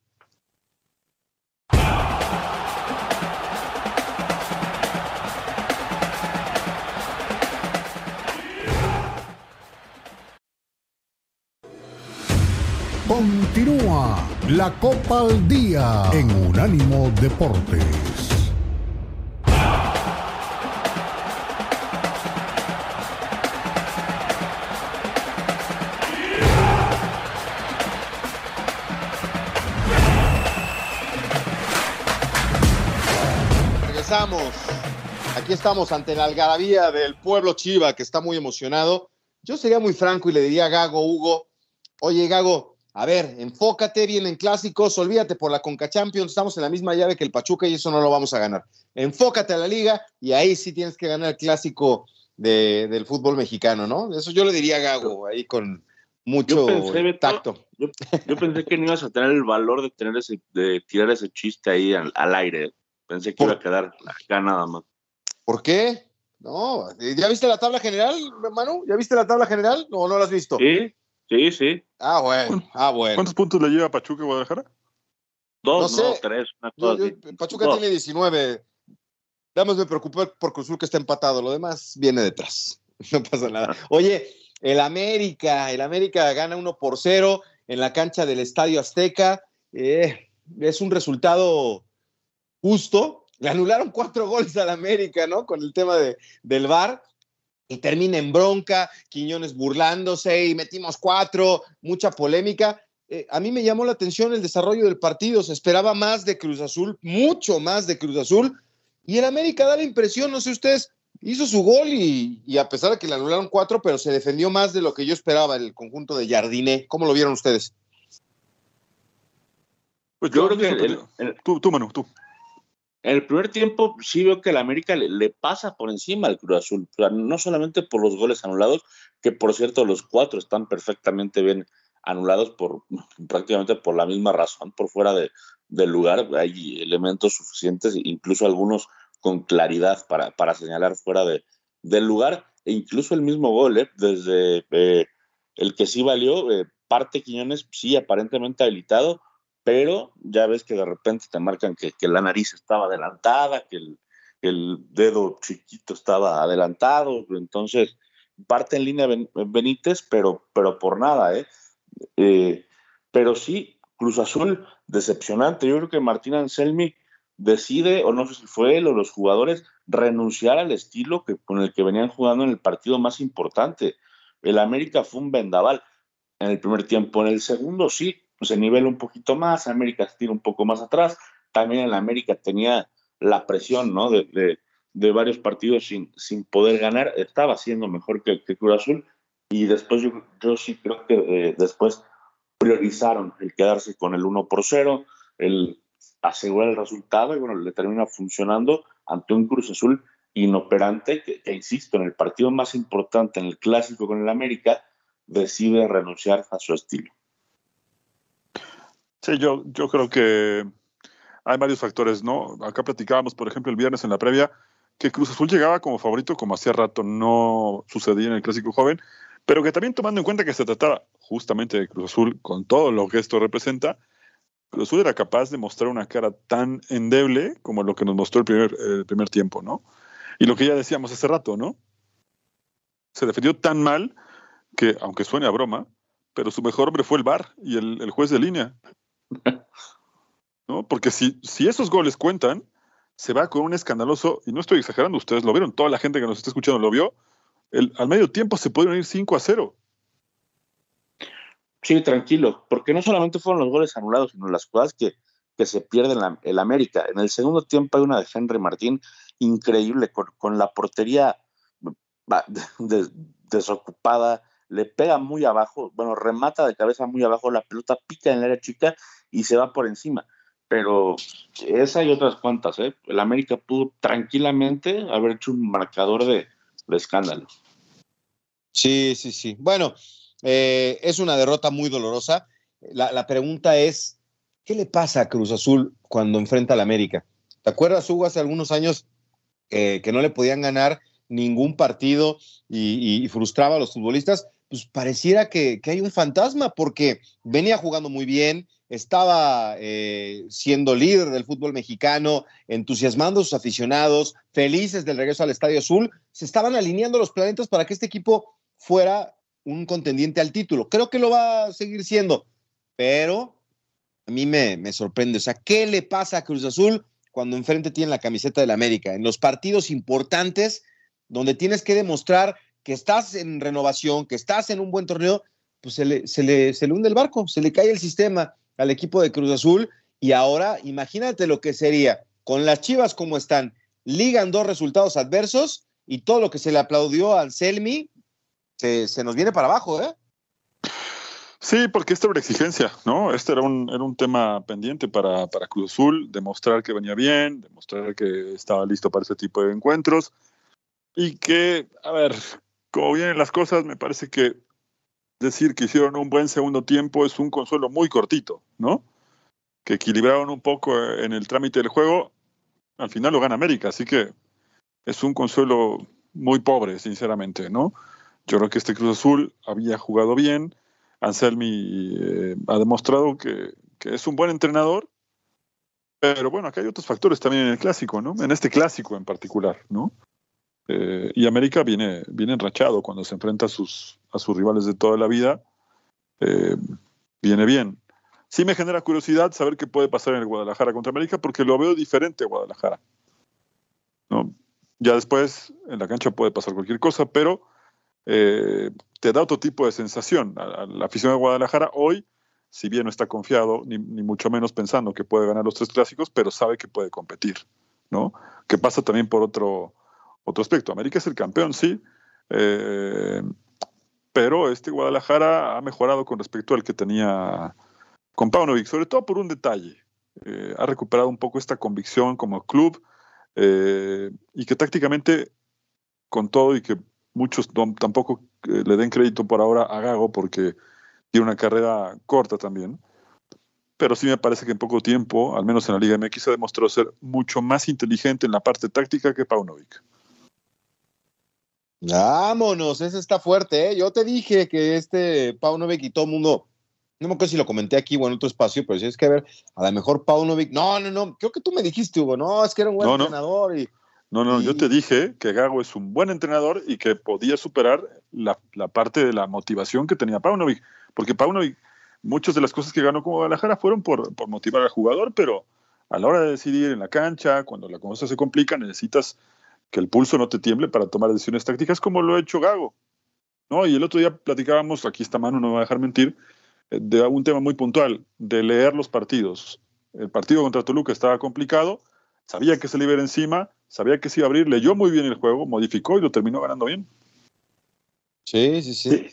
[SPEAKER 1] Continúa la Copa al Día en Unánimo Deportes.
[SPEAKER 2] Regresamos. Aquí estamos ante la algarabía del pueblo Chiva que está muy emocionado. Yo sería muy franco y le diría a Gago, Hugo, oye Gago, a ver, enfócate, bien en clásicos, olvídate por la Conca Champions, estamos en la misma llave que el Pachuca y eso no lo vamos a ganar. Enfócate a la liga y ahí sí tienes que ganar el clásico del fútbol mexicano, ¿no? Eso yo le diría a Gago, ahí con mucho tacto.
[SPEAKER 5] Yo, pensé que no ibas a tener el valor de, tener ese, de tirar ese chiste ahí al, aire. Pensé que iba a quedar acá nada más.
[SPEAKER 2] ¿Por qué? No, ¿ya viste la tabla general, Manu? ¿Ya viste la tabla general o no la has visto?
[SPEAKER 5] Sí, Sí, sí.
[SPEAKER 2] Ah, bueno. Ah, bueno.
[SPEAKER 3] ¿Cuántos puntos le lleva Pachuca a Guadalajara?
[SPEAKER 5] Dos, no, tres.
[SPEAKER 2] Pachuca tiene 19. Nada me preocupé por Cruzul que está empatado. Lo demás viene detrás. [laughs] No pasa nada. Oye, el América, el América gana 1 por 0 en la cancha del Estadio Azteca. Eh, es un resultado justo. Le anularon cuatro goles al América, ¿no? Con el tema de, del VAR y termina en bronca, Quiñones burlándose y metimos cuatro, mucha polémica. Eh, a mí me llamó la atención el desarrollo del partido, se esperaba más de Cruz Azul, mucho más de Cruz Azul, y el América da la impresión, no sé ustedes, hizo su gol y, a pesar de que le anularon cuatro, pero se defendió más de lo que yo esperaba el conjunto de Jardiné. ¿Cómo lo vieron ustedes?
[SPEAKER 3] Pues yo, creo que tú, tú, Manu, tú.
[SPEAKER 5] En el primer tiempo sí veo que el América le, pasa por encima al Cruz Azul, no solamente por los goles anulados, que por cierto los cuatro están perfectamente bien anulados por [laughs] prácticamente por la misma razón, por fuera de, del lugar, hay elementos suficientes, incluso algunos con claridad para, para señalar fuera de, del lugar, e incluso el mismo gol, ¿eh? desde eh, el que sí valió, eh, parte Quiñones sí aparentemente habilitado, pero ya ves que de repente te marcan que, la nariz estaba adelantada, que el, dedo chiquito estaba adelantado, entonces parte en línea Benítez, pero, pero por nada, ¿eh? ¿eh? Pero sí, Cruz Azul, decepcionante. Yo creo que Martín Anselmi decide, o no sé si fue él o los jugadores, renunciar al estilo que, con el que venían jugando en el partido más importante. El América fue un vendaval en el primer tiempo. En el segundo sí, se nivela un poquito más, América se tira un poco más atrás. También en América tenía la presión ¿no? de, varios partidos sin, sin poder ganar, estaba siendo mejor que, que Cruz Azul. Y después yo, yo sí creo que eh, después priorizaron el quedarse con el 1 por 0, el asegurar el resultado y bueno, le termina funcionando ante un Cruz Azul inoperante que, que, insisto, en el partido más importante, en el clásico con el América, decide renunciar a su estilo.
[SPEAKER 3] Sí, yo, yo creo que hay varios factores, ¿no? Acá platicábamos, por ejemplo, el viernes en la previa, que Cruz Azul llegaba como favorito, como hacía rato no sucedía en el Clásico Joven, pero que también tomando en cuenta que se trataba justamente de Cruz Azul, con todo lo que esto representa, Cruz Azul era capaz de mostrar una cara tan endeble como lo que nos mostró el primer, el primer tiempo, ¿no? Y lo que ya decíamos hace rato, ¿no? Se defendió tan mal que, aunque suene a broma, pero su mejor hombre fue el VAR y el, el juez de línea. [laughs] ¿No? Porque si, si esos goles cuentan, se va con un escandaloso, y no estoy exagerando, ustedes lo vieron, toda la gente que nos está escuchando lo vio, el, al medio tiempo se pudieron ir 5 a 0.
[SPEAKER 5] Sí, tranquilo, porque no solamente fueron los goles anulados, sino las cosas que, que se pierden en el América. En el segundo tiempo hay una de Henry Martín increíble, con, la portería [laughs] desocupada, le pega muy abajo, bueno, remata de cabeza muy abajo, la pelota pica en el área chica y se va por encima. Pero esa y otras cuantas, ¿eh? El América pudo tranquilamente haber hecho un marcador de, escándalo.
[SPEAKER 2] Sí, sí, sí. Bueno, eh, es una derrota muy dolorosa. La, pregunta es, ¿qué le pasa a Cruz Azul cuando enfrenta al América? ¿Te acuerdas, Hugo, hace algunos años eh, que no le podían ganar ningún partido y, frustraba a los futbolistas? Pues pareciera que, hay un fantasma porque venía jugando muy bien, estaba eh, siendo líder del fútbol mexicano, entusiasmando a sus aficionados, felices del regreso al Estadio Azul, se estaban alineando los planetas para que este equipo fuera un contendiente al título. Creo que lo va a seguir siendo, pero a mí me, sorprende. O sea, ¿qué le pasa a Cruz Azul cuando enfrente tiene la camiseta del América? En los partidos importantes, donde tienes que demostrar que estás en renovación, que estás en un buen torneo, pues se le, se le, se le hunde el barco, se le cae el sistema al equipo de Cruz Azul. Y ahora, imagínate lo que sería con las chivas como están, ligan dos resultados adversos y todo lo que se le aplaudió a Anselmi se, se nos viene para abajo, ¿eh?
[SPEAKER 3] Sí, porque esta era exigencia, ¿no? Este era un, era un tema pendiente para, para Cruz Azul, demostrar que venía bien, demostrar que estaba listo para ese tipo de encuentros y que, a ver, como vienen las cosas, me parece que decir que hicieron un buen segundo tiempo es un consuelo muy cortito, ¿no? Que equilibraron un poco en el trámite del juego, al final lo gana América, así que es un consuelo muy pobre, sinceramente, ¿no? Yo creo que este Cruz Azul había jugado bien, Anselmi eh, ha demostrado que, es un buen entrenador, pero bueno, acá hay otros factores también en el clásico, ¿no? En este clásico en particular, ¿no? Eh, y América viene, viene enrachado cuando se enfrenta a sus, a sus rivales de toda la vida. Eh, viene bien. Sí me genera curiosidad saber qué puede pasar en el Guadalajara contra América porque lo veo diferente a Guadalajara. ¿no? Ya después en la cancha puede pasar cualquier cosa, pero eh, te da otro tipo de sensación. la afición de Guadalajara hoy, si bien no está confiado, ni, mucho menos pensando que puede ganar los tres clásicos, pero sabe que puede competir, ¿no? Que pasa también por otro, otro aspecto. América es el campeón, sí, eh, pero este Guadalajara ha mejorado con respecto al que tenía con Paunovic, sobre todo por un detalle. Eh, ha recuperado un poco esta convicción como club y que tácticamente, con todo y que muchos tampoco eh, le den crédito por ahora a Gago porque tiene una carrera corta también. Pero sí me parece que en poco tiempo, al menos en la Liga MX, se demostró ser mucho más inteligente en la parte táctica que Paunovic.
[SPEAKER 2] Vámonos, ese está fuerte. ¿eh? Yo te dije que este Paunovic y todo el mundo, no me acuerdo si lo comenté aquí o en otro espacio, pero si es que ver, a lo mejor Paunovic, no, no, no, creo que tú me dijiste, Hugo, no, es que era un buen entrenador y
[SPEAKER 3] no, no, yo te dije que Gago es un buen entrenador y que podía superar la, parte de la motivación que tenía Paunovic, porque Paunovic, muchas de las cosas que ganó como Guadalajara fueron por, motivar al jugador, pero a la hora de decidir en la cancha, cuando la cosa se complica, necesitas que el pulso no te tiemble para tomar decisiones tácticas como lo ha hecho Gago. ¿no? Y el otro día platicábamos, aquí esta mano no me va a dejar mentir, eh, de un tema muy puntual, de leer los partidos. El partido contra Toluca estaba complicado, sabía que se le iba encima, sabía que se iba a abrir, leyó muy bien el juego, modificó y lo terminó ganando bien.
[SPEAKER 2] Sí, sí, sí.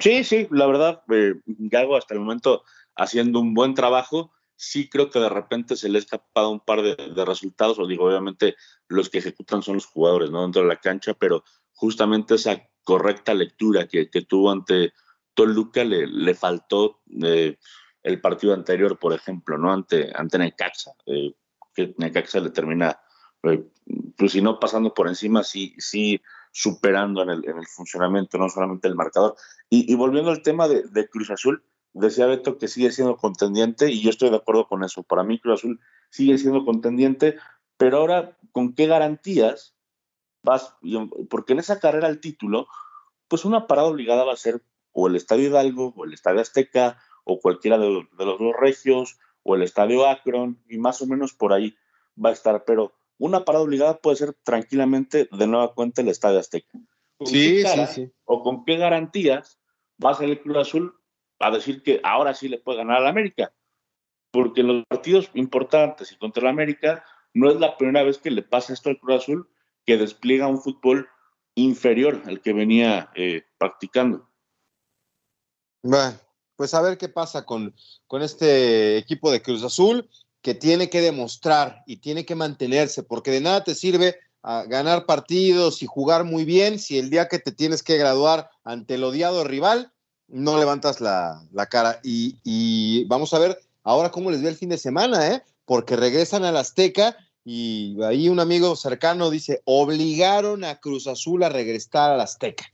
[SPEAKER 5] Sí, sí, la verdad, eh, Gago hasta el momento haciendo un buen trabajo. Sí creo que de repente se le ha escapado un par de, resultados, o digo, obviamente los que ejecutan son los jugadores, ¿no? Dentro de la cancha, pero justamente esa correcta lectura que, tuvo ante Toluca le, le faltó eh, el partido anterior, por ejemplo, ¿no? Ante, ante Necaxa, eh, que Necaxa le termina eh, pues si no pasando por encima, sí, sí superando en el, en el funcionamiento, no solamente el marcador. Y, volviendo al tema de, Cruz Azul, decía Beto que sigue siendo contendiente y yo estoy de acuerdo con eso. Para mí Cruz Azul sigue siendo contendiente, pero ahora, ¿con qué garantías vas? Porque en esa carrera al título, pues una parada obligada va a ser o el Estadio Hidalgo, o el Estadio Azteca, o cualquiera de los, de los dos regios, o el Estadio Akron, y más o menos por ahí va a estar. Pero una parada obligada puede ser tranquilamente de nueva cuenta el Estadio Azteca.
[SPEAKER 2] Sí, sí, sí.
[SPEAKER 5] O con qué garantías va a salir el Cruz Azul a decir que ahora sí le puede ganar al América. Porque en los partidos importantes y contra el América no es la primera vez que le pasa esto al Cruz Azul, que despliega un fútbol inferior al que venía eh, practicando.
[SPEAKER 2] Bueno, pues a ver qué pasa con, con este equipo de Cruz Azul que tiene que demostrar y tiene que mantenerse, porque de nada te sirve ah, ganar partidos y jugar muy bien si el día que te tienes que graduar ante el odiado rival no levantas la, cara. Y, vamos a ver ahora cómo les ve el fin de semana, ¿eh? porque regresan al Azteca y ahí un amigo cercano dice, obligaron a Cruz Azul a regresar a la Azteca.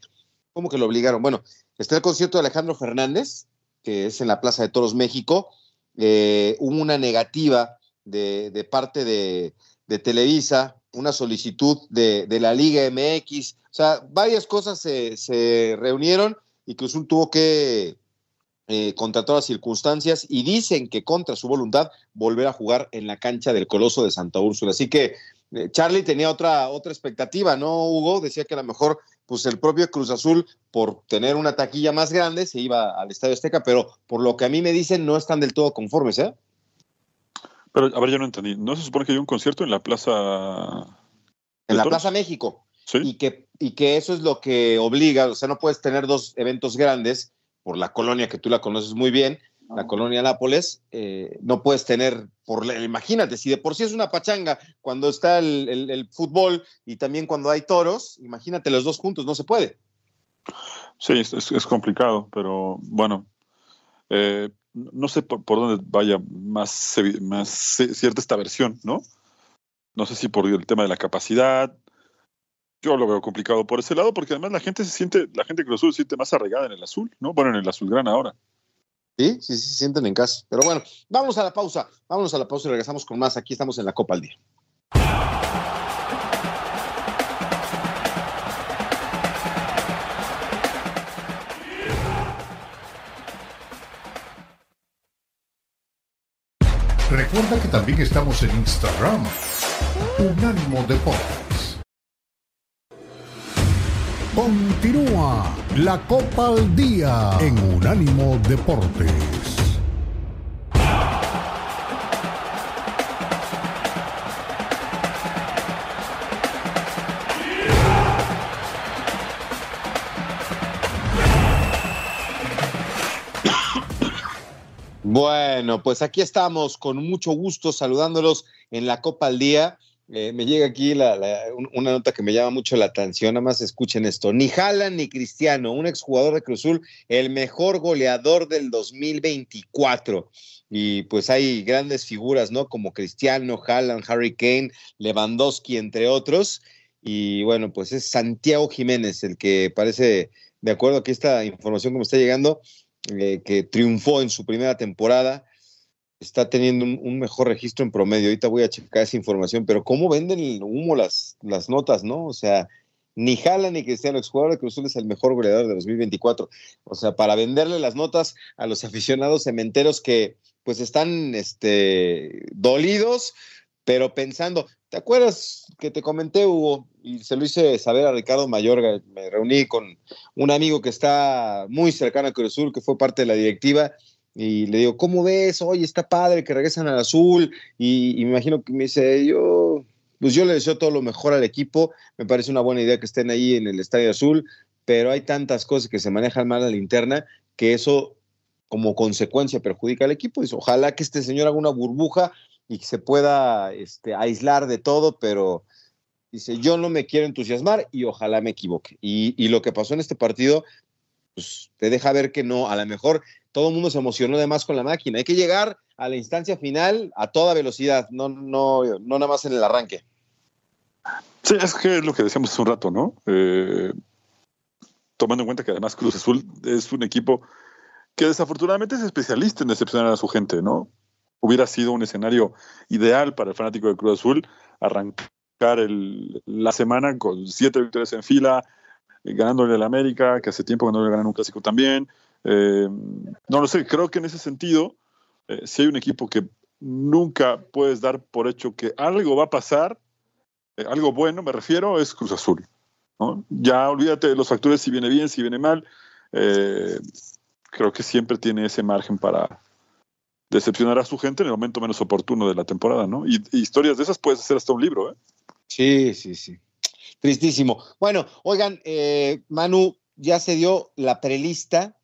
[SPEAKER 2] ¿Cómo que lo obligaron? Bueno, está el concierto de Alejandro Fernández, que es en la Plaza de Toros México. Eh, hubo una negativa de, parte de, Televisa, una solicitud de, la Liga MX, o sea, varias cosas se, se reunieron y Cruz Azul tuvo que eh, contra todas las circunstancias y dicen que contra su voluntad volver a jugar en la cancha del Coloso de Santa Úrsula. Así que eh, Charlie tenía otra, otra expectativa, ¿no, Hugo? Decía que a lo mejor pues el propio Cruz Azul, por tener una taquilla más grande, se iba al Estadio Azteca, pero por lo que a mí me dicen, no están del todo conformes, ¿eh?
[SPEAKER 3] Pero, a ver, yo no entendí. ¿No se supone que hay un concierto en la Plaza...
[SPEAKER 2] En la Plaza México. ¿Sí? Y que, y que eso es lo que obliga, o sea, no puedes tener dos eventos grandes por la colonia que tú la conoces muy bien, la colonia Nápoles, eh, no puedes tener, por imagínate, si de por sí es una pachanga cuando está el, fútbol y también cuando hay toros, imagínate los dos juntos, no se puede.
[SPEAKER 3] Sí, es, complicado, pero bueno, eh, no sé por, dónde vaya más, más cierta esta versión, ¿no? No sé si por el tema de la capacidad, yo lo veo complicado por ese lado, porque además la gente se siente, la gente que se siente más arraigada en el azul, ¿no? Bueno, en el azul gran ahora.
[SPEAKER 2] Sí, sí, sí, se sienten en casa. Pero bueno, vamos a la pausa, vámonos a la pausa y regresamos con más. Aquí estamos en la Copa al Día.
[SPEAKER 1] Recuerda que también estamos en Instagram. Unánimo Deportes. Continúa la Copa al Día en Unánimo Deportes.
[SPEAKER 2] Bueno, pues aquí estamos con mucho gusto saludándolos en la Copa al Día. Eh, me llega aquí una nota que me llama mucho la atención, nada más escuchen esto. Ni Jalan ni Cristiano, un exjugador de Cruzul, el mejor goleador del 2024. Y pues hay grandes figuras, ¿no? Como Cristiano, Haaland, Harry Kane, Lewandowski, entre otros. Y bueno, pues es Santiago Jiménez el que parece, de acuerdo a que esta información que me está llegando, eh, que triunfó en su primera temporada está teniendo un, mejor registro en promedio. Ahorita voy a checar esa información, pero ¿cómo venden el humo las, las notas, no? O sea, ni Jala ni Cristiano, exjugador de Cruzul es el mejor goleador de 2024. O sea, para venderle las notas a los [laughs] aficionados cementeros que pues están este, dolidos, pero pensando, ¿te acuerdas que te comenté, Hugo? Y se lo hice saber a Ricardo Mayorga. Me reuní con un amigo que está muy cercano a Cruzul, que fue parte de la directiva y le digo, ¿cómo ves? Oye, está padre que regresan al azul. Y, me imagino que me dice, yo, pues yo le deseo todo lo mejor al equipo. Me parece una buena idea que estén ahí en el Estadio Azul, pero hay tantas cosas que se manejan mal a la interna que eso como consecuencia perjudica al equipo. Dice, ojalá que este señor haga una burbuja y que se pueda este, aislar de todo, pero dice, yo no me quiero entusiasmar y ojalá me equivoque. Y, y lo que pasó en este partido, pues te deja ver que no, a lo mejor todo el mundo se emocionó de más con la máquina. Hay que llegar a la instancia final a toda velocidad, no, no, no nada más en el arranque.
[SPEAKER 3] Sí, es que lo que decíamos hace un rato, ¿no? Eh, tomando en cuenta que además Cruz Azul es un equipo que desafortunadamente es especialista en decepcionar a su gente, ¿no? Hubiera sido un escenario ideal para el fanático de Cruz Azul arrancar la semana con siete victorias en fila, ganándole al América, que hace tiempo que no le ganan un clásico también, eh, no lo sé, creo que en ese sentido, eh, si hay un equipo que nunca puedes dar por hecho que algo va a pasar, eh, algo bueno me refiero, es Cruz Azul. Ya olvídate de los factores si viene bien, si viene mal. creo que siempre tiene ese margen para decepcionar a su gente en el momento menos oportuno de la temporada, ¿no? Y, historias de esas puedes hacer hasta un libro, ¿eh?
[SPEAKER 2] Sí, sí, sí. Tristísimo. Bueno, oigan, Manu, ya se dio la prelista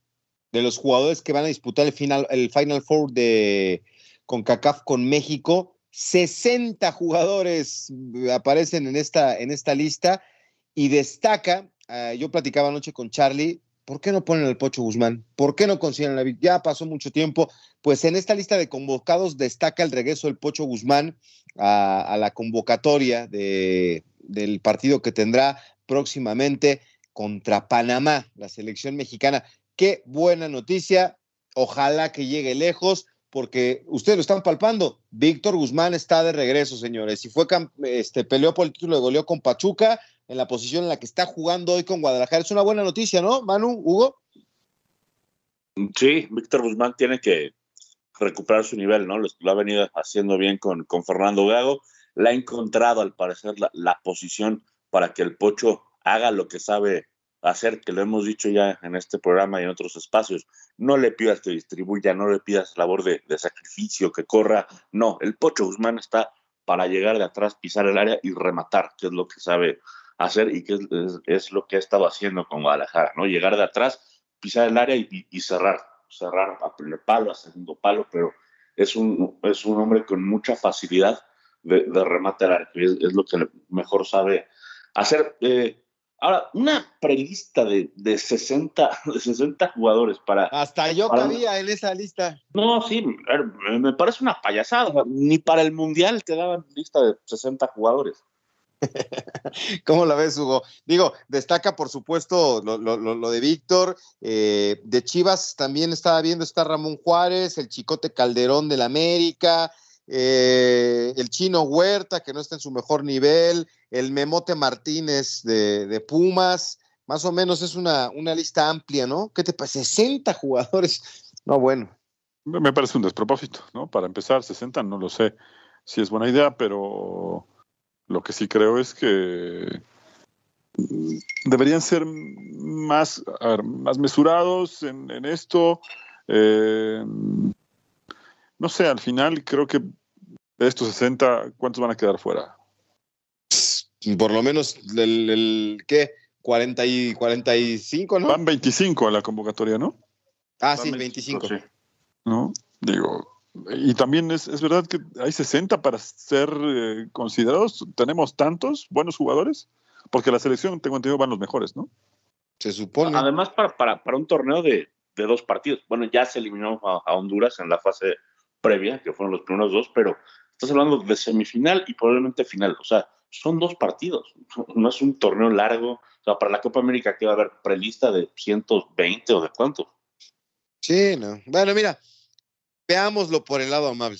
[SPEAKER 2] de los jugadores que van a disputar el Final, el final Four de CONCACAF con México. 60 jugadores aparecen en esta, en esta lista y destaca, ah, yo platicaba anoche con Charlie, ¿Por qué no ponen al Pocho Guzmán? ¿Por qué no consiguen la Ya pasó mucho tiempo. Pues en esta lista de convocados destaca el regreso del Pocho Guzmán a, la convocatoria de, del partido que tendrá próximamente contra Panamá, la selección mexicana. Qué buena noticia. Ojalá que llegue lejos, porque ustedes lo están palpando. Víctor Guzmán está de regreso, señores. Y fue este, peleó por el título de goleo con Pachuca en la posición en la que está jugando hoy con Guadalajara. Es una buena noticia, ¿no, Manu, Hugo?
[SPEAKER 5] Sí, Víctor Guzmán tiene que recuperar su nivel, ¿no? Lo, ha venido haciendo bien con, con Fernando Gago. Le ha encontrado, al parecer, la posición para que el Pocho haga lo que sabe hacer, que lo hemos dicho ya en este programa y en otros espacios. No le pidas que distribuya, no le pidas labor de, sacrificio, que corra. No, el Pocho Guzmán está para llegar de atrás, pisar el área y rematar, que es lo que sabe hacer y que es, lo que ha estado haciendo con Guadalajara, ¿no? Llegar de atrás, pisar el área y, cerrar, cerrar a primer palo, a segundo palo, pero es un, es un hombre con mucha facilidad de, rematar, es, es, lo que mejor sabe hacer. Eh, Ahora, una prelista de, de, 60, [laughs] de 60 jugadores para...
[SPEAKER 2] Hasta yo cabía en esa lista.
[SPEAKER 5] No, sí, me parece una payasada. Ni para el Mundial te daban lista de 60 jugadores. [laughs]
[SPEAKER 2] ¿Cómo la ves, Hugo? Digo, destaca por supuesto lo, lo, lo de Víctor, eh, de Chivas también estaba viendo, está Ramón Juárez, el Chicote Calderón del América, eh, el Chino Huerta, que no está en su mejor nivel, el Memote Martínez de, Pumas, más o menos es una, una, lista amplia, ¿no? ¿Qué te parece? 60 jugadores. No, bueno.
[SPEAKER 3] Me parece un despropósito, ¿no? Para empezar, 60 no lo sé si es buena idea, pero lo que sí creo es que deberían ser más, más mesurados en, esto. Eh, no sé, al final creo que de estos 60, ¿cuántos van a quedar fuera?
[SPEAKER 2] Por lo menos el, ¿qué? 40 y 45, ¿no?
[SPEAKER 3] Van 25 a la convocatoria, ¿no?
[SPEAKER 2] Ah, sí, 25.
[SPEAKER 3] ¿No? Digo, y también es, es, verdad que hay 60 para ser eh, considerados. ¿Tenemos tantos buenos jugadores? Porque la selección, tengo entendido, van los mejores, ¿no?
[SPEAKER 2] Se supone.
[SPEAKER 5] Además, para, para, para un torneo de, de, dos partidos. Bueno, ya se eliminó a Honduras en la fase previa, que fueron los primeros dos, pero estás hablando de semifinal y probablemente final. O sea, son dos partidos, [laughs] no es un torneo largo. O sea, para la Copa América, que va a haber prelista de 120 o de cuánto?
[SPEAKER 2] Sí, no. Bueno, mira, veámoslo por el lado amable.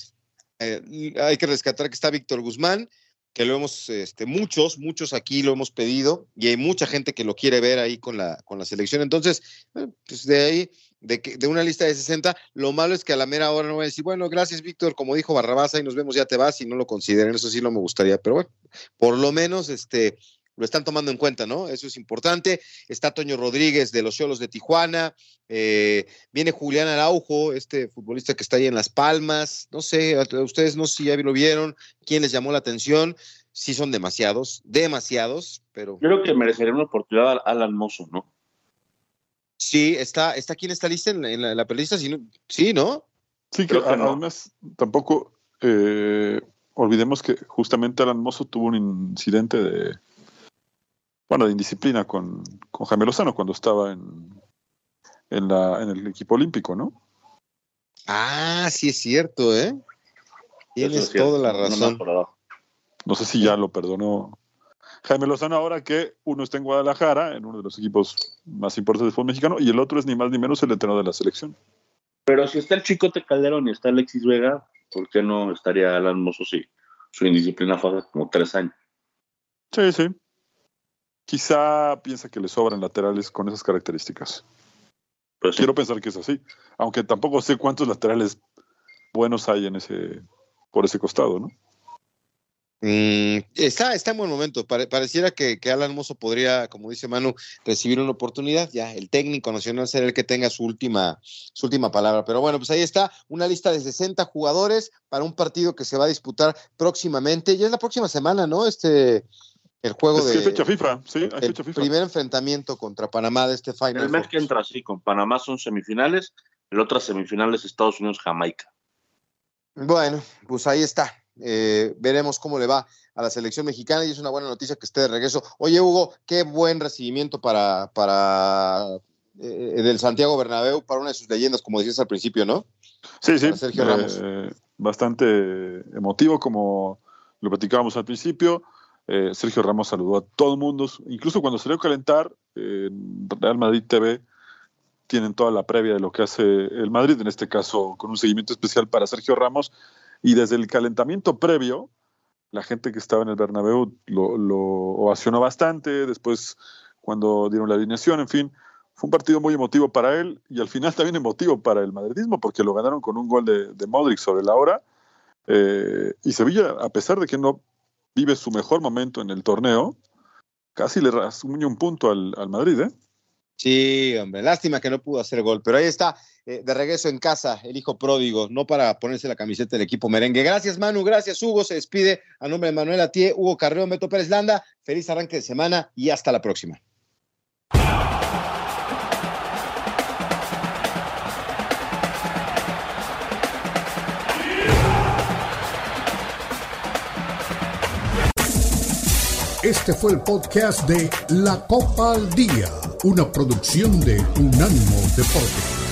[SPEAKER 2] Eh, hay que rescatar que está Víctor Guzmán, que lo hemos, este, muchos, muchos aquí lo hemos pedido y hay mucha gente que lo quiere ver ahí con la, con la selección. Entonces, eh, pues de ahí de, que, de una lista de 60. Lo malo es que a la mera hora no voy a decir, bueno, gracias, Víctor, como dijo Barrabás, y nos vemos, ya te vas, y no lo consideren, eso sí no me gustaría, pero bueno, por lo menos este, lo están tomando en cuenta, ¿no? Eso es importante. Está Toño Rodríguez de los Cholos de Tijuana, eh, viene Julián Araujo, este futbolista que está ahí en Las Palmas, no sé, ustedes no sé si ya lo vieron, quién les llamó la atención. Sí son demasiados, demasiados, pero...
[SPEAKER 5] Creo que merecería una oportunidad al almozo, ¿no?
[SPEAKER 2] Sí, está, está aquí en esta lista, en la, en la, sí, ¿no?
[SPEAKER 3] Sí, que además tampoco eh, olvidemos que justamente Alan Mozo tuvo un incidente de, bueno, de indisciplina con, con Jaime Lozano cuando estaba en, en, la, en el equipo olímpico, ¿no?
[SPEAKER 2] Ah, sí es cierto, ¿eh? Tienes toda la razón.
[SPEAKER 3] No sé si ya lo perdonó Jaime Lozano ahora que uno está en Guadalajara, en uno de los equipos más importantes del fútbol mexicano, y el otro es ni más ni menos el entrenador de la selección.
[SPEAKER 5] Pero si está el Chicote Calderón y está Alexis Vega, ¿por qué no estaría Alan Mozo si su indisciplina fue hace como tres años?
[SPEAKER 3] Sí, sí. Quizá piensa que le sobran laterales con esas características. Pues Quiero pensar que es así, aunque tampoco sé cuántos laterales buenos hay en ese por ese costado, ¿no?
[SPEAKER 2] Mm, está, está en buen momento. pareciera que, Alan Mozo podría, como dice Manu, recibir una oportunidad. Ya, el técnico nacional será el que tenga su última, su última palabra. Pero bueno, pues ahí está, una lista de 60 jugadores para un partido que se va a disputar próximamente. Ya es la próxima semana, ¿no? Este, el juego de.
[SPEAKER 3] fecha FIFA, sí,
[SPEAKER 2] el primer enfrentamiento contra Panamá de este final.
[SPEAKER 5] El mes que entra, sí, con Panamá son semifinales, el otro semifinales Estados Unidos-Jamaica.
[SPEAKER 2] Bueno, pues ahí está. Eh, veremos cómo le va a la selección mexicana y es una buena noticia que esté de regreso. Oye, Hugo, qué buen recibimiento para, para eh, del Santiago Bernabéu para una de sus leyendas, como decías al principio, ¿no?
[SPEAKER 3] Sí, sí.
[SPEAKER 2] Sergio Ramos.
[SPEAKER 3] bastante emotivo, como lo platicábamos al principio. Sergio Ramos saludó a todo el mundo, incluso cuando salió a calentar en Real Madrid TV tienen toda la previa de lo que hace el Madrid, en este caso con un seguimiento especial para Sergio Ramos, y desde el calentamiento previo, la gente que estaba en el Bernabéu lo, lo ovacionó bastante, después cuando dieron la alineación, en fin, fue un partido muy emotivo para él y al final también emotivo para el madridismo porque lo ganaron con un gol de, Modric sobre la hora. Eh, y Sevilla, a pesar de que no vive su mejor momento en el torneo, casi le rasguña un punto al, al Madrid, ¿eh?
[SPEAKER 2] Sí, hombre, lástima que no pudo hacer gol, pero ahí está, eh, de regreso en casa, el hijo pródigo, no para ponerse la camiseta del equipo merengue. Gracias, Manu, gracias, Hugo. Se despide a nombre de Manuel Atié, Hugo Carreón, Beto Pérez Landa. Feliz arranque de semana y hasta la próxima.
[SPEAKER 1] Este fue el podcast de La Copa al Día, una producción de Unánimo Deportes.